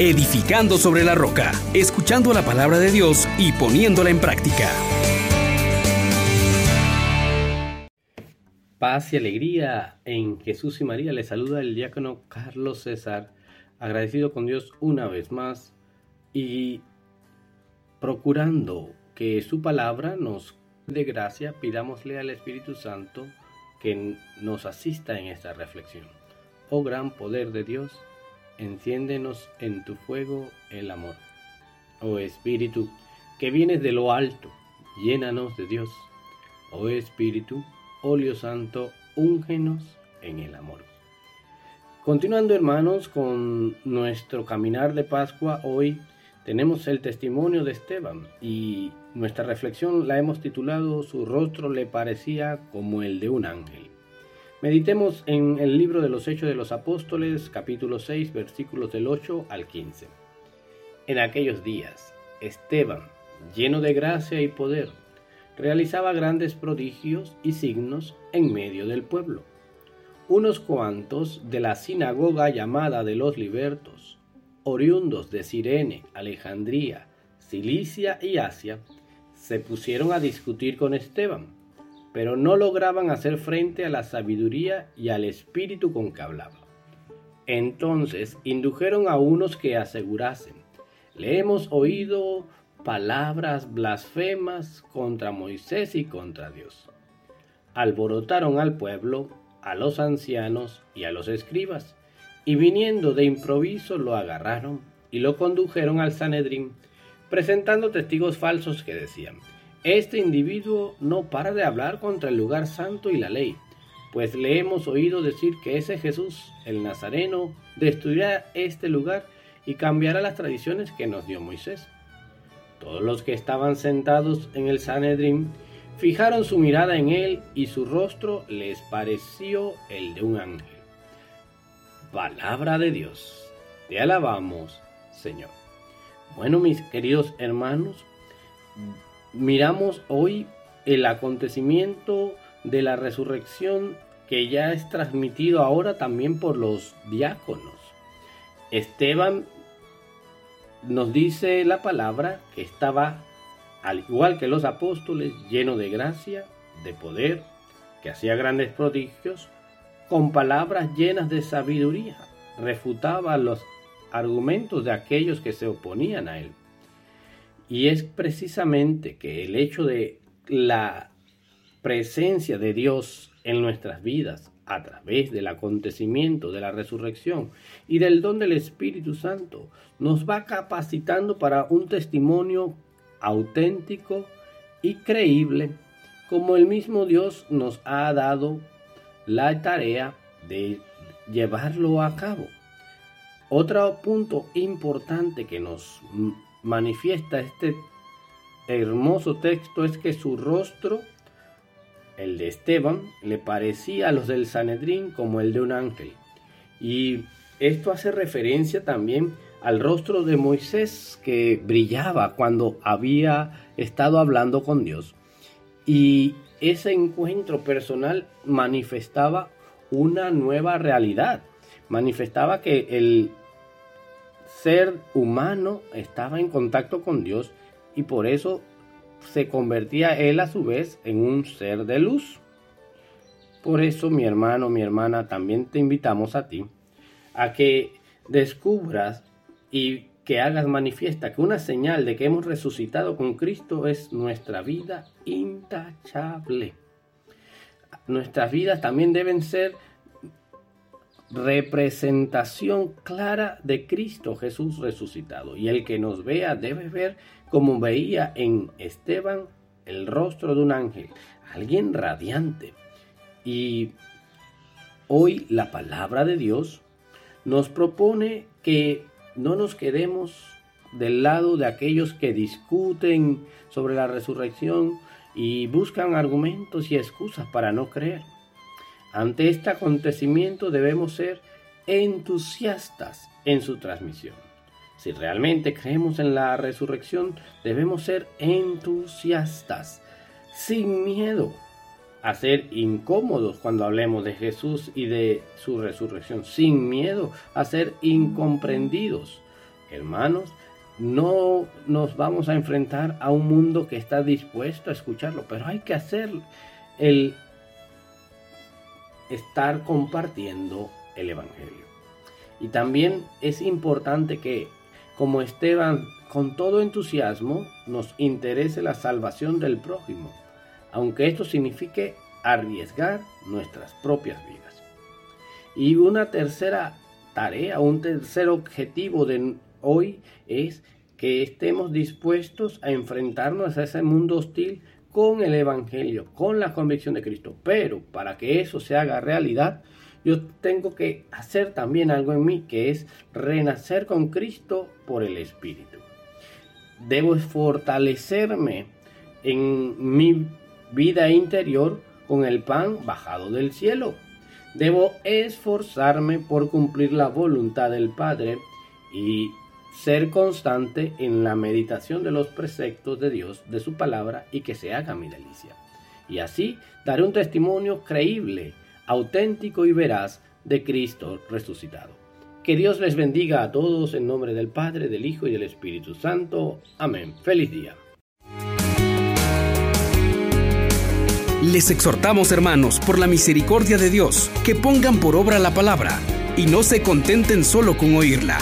edificando sobre la roca, escuchando la palabra de Dios y poniéndola en práctica. Paz y alegría en Jesús y María. Le saluda el diácono Carlos César, agradecido con Dios una vez más y procurando que su palabra nos dé gracia, pidámosle al Espíritu Santo que nos asista en esta reflexión. Oh gran poder de Dios, enciéndenos en tu fuego el amor. Oh Espíritu, que vienes de lo alto, llénanos de Dios. Oh Espíritu, óleo santo, úngenos en el amor. Continuando hermanos con nuestro caminar de Pascua, hoy tenemos el testimonio de Esteban y nuestra reflexión la hemos titulado Su rostro le parecía como el de un ángel. Meditemos en el libro de los Hechos de los Apóstoles, capítulo 6, versículos del 8 al 15. En aquellos días, Esteban, lleno de gracia y poder, realizaba grandes prodigios y signos en medio del pueblo. Unos cuantos de la sinagoga llamada de los libertos, oriundos de Sirene, Alejandría, Cilicia y Asia, se pusieron a discutir con Esteban, pero no lograban hacer frente a la sabiduría y al espíritu con que hablaba. Entonces indujeron a unos que asegurasen, le hemos oído palabras blasfemas contra Moisés y contra Dios. Alborotaron al pueblo, a los ancianos y a los escribas, y viniendo de improviso lo agarraron y lo condujeron al Sanedrín, presentando testigos falsos que decían, este individuo no para de hablar contra el lugar santo y la ley, pues le hemos oído decir que ese Jesús, el Nazareno, destruirá este lugar y cambiará las tradiciones que nos dio Moisés. Todos los que estaban sentados en el Sanedrín fijaron su mirada en él y su rostro les pareció el de un ángel. Palabra de Dios. Te alabamos, Señor. Bueno, mis queridos hermanos, miramos hoy el acontecimiento de la resurrección que ya es transmitido ahora también por los diáconos. Esteban nos dice la palabra que estaba, al igual que los apóstoles, lleno de gracia, de poder, que hacía grandes prodigios, con palabras llenas de sabiduría, refutaba los argumentos de aquellos que se oponían a él. Y es precisamente que el hecho de la presencia de Dios en nuestras vidas a través del acontecimiento de la resurrección y del don del Espíritu Santo, nos va capacitando para un testimonio auténtico y creíble, como el mismo Dios nos ha dado la tarea de llevarlo a cabo. Otro punto importante que nos manifiesta este hermoso texto es que su rostro el de Esteban, le parecía a los del Sanedrín como el de un ángel. Y esto hace referencia también al rostro de Moisés que brillaba cuando había estado hablando con Dios. Y ese encuentro personal manifestaba una nueva realidad, manifestaba que el ser humano estaba en contacto con Dios y por eso se convertía él a su vez en un ser de luz. Por eso, mi hermano, mi hermana, también te invitamos a ti a que descubras y que hagas manifiesta que una señal de que hemos resucitado con Cristo es nuestra vida intachable. Nuestras vidas también deben ser representación clara de Cristo Jesús resucitado. Y el que nos vea debe ver como veía en Esteban el rostro de un ángel, alguien radiante. Y hoy la palabra de Dios nos propone que no nos quedemos del lado de aquellos que discuten sobre la resurrección y buscan argumentos y excusas para no creer. Ante este acontecimiento debemos ser entusiastas en su transmisión. Si realmente creemos en la resurrección, debemos ser entusiastas, sin miedo a ser incómodos cuando hablemos de Jesús y de su resurrección, sin miedo a ser incomprendidos. Hermanos, no nos vamos a enfrentar a un mundo que está dispuesto a escucharlo, pero hay que hacer el estar compartiendo el Evangelio. Y también es importante que, como Esteban, con todo entusiasmo, nos interese la salvación del prójimo, aunque esto signifique arriesgar nuestras propias vidas. Y una tercera tarea, un tercer objetivo de hoy es que estemos dispuestos a enfrentarnos a ese mundo hostil con el Evangelio, con la convicción de Cristo. Pero para que eso se haga realidad, yo tengo que hacer también algo en mí, que es renacer con Cristo por el Espíritu. Debo fortalecerme en mi vida interior con el pan bajado del cielo. Debo esforzarme por cumplir la voluntad del Padre y ser constante en la meditación de los preceptos de Dios, de su palabra, y que se haga mi delicia. Y así daré un testimonio creíble, auténtico y veraz de Cristo resucitado. Que Dios les bendiga a todos en nombre del Padre, del Hijo y del Espíritu Santo. Amén. Feliz día. Les exhortamos, hermanos, por la misericordia de Dios, que pongan por obra la palabra y no se contenten solo con oírla.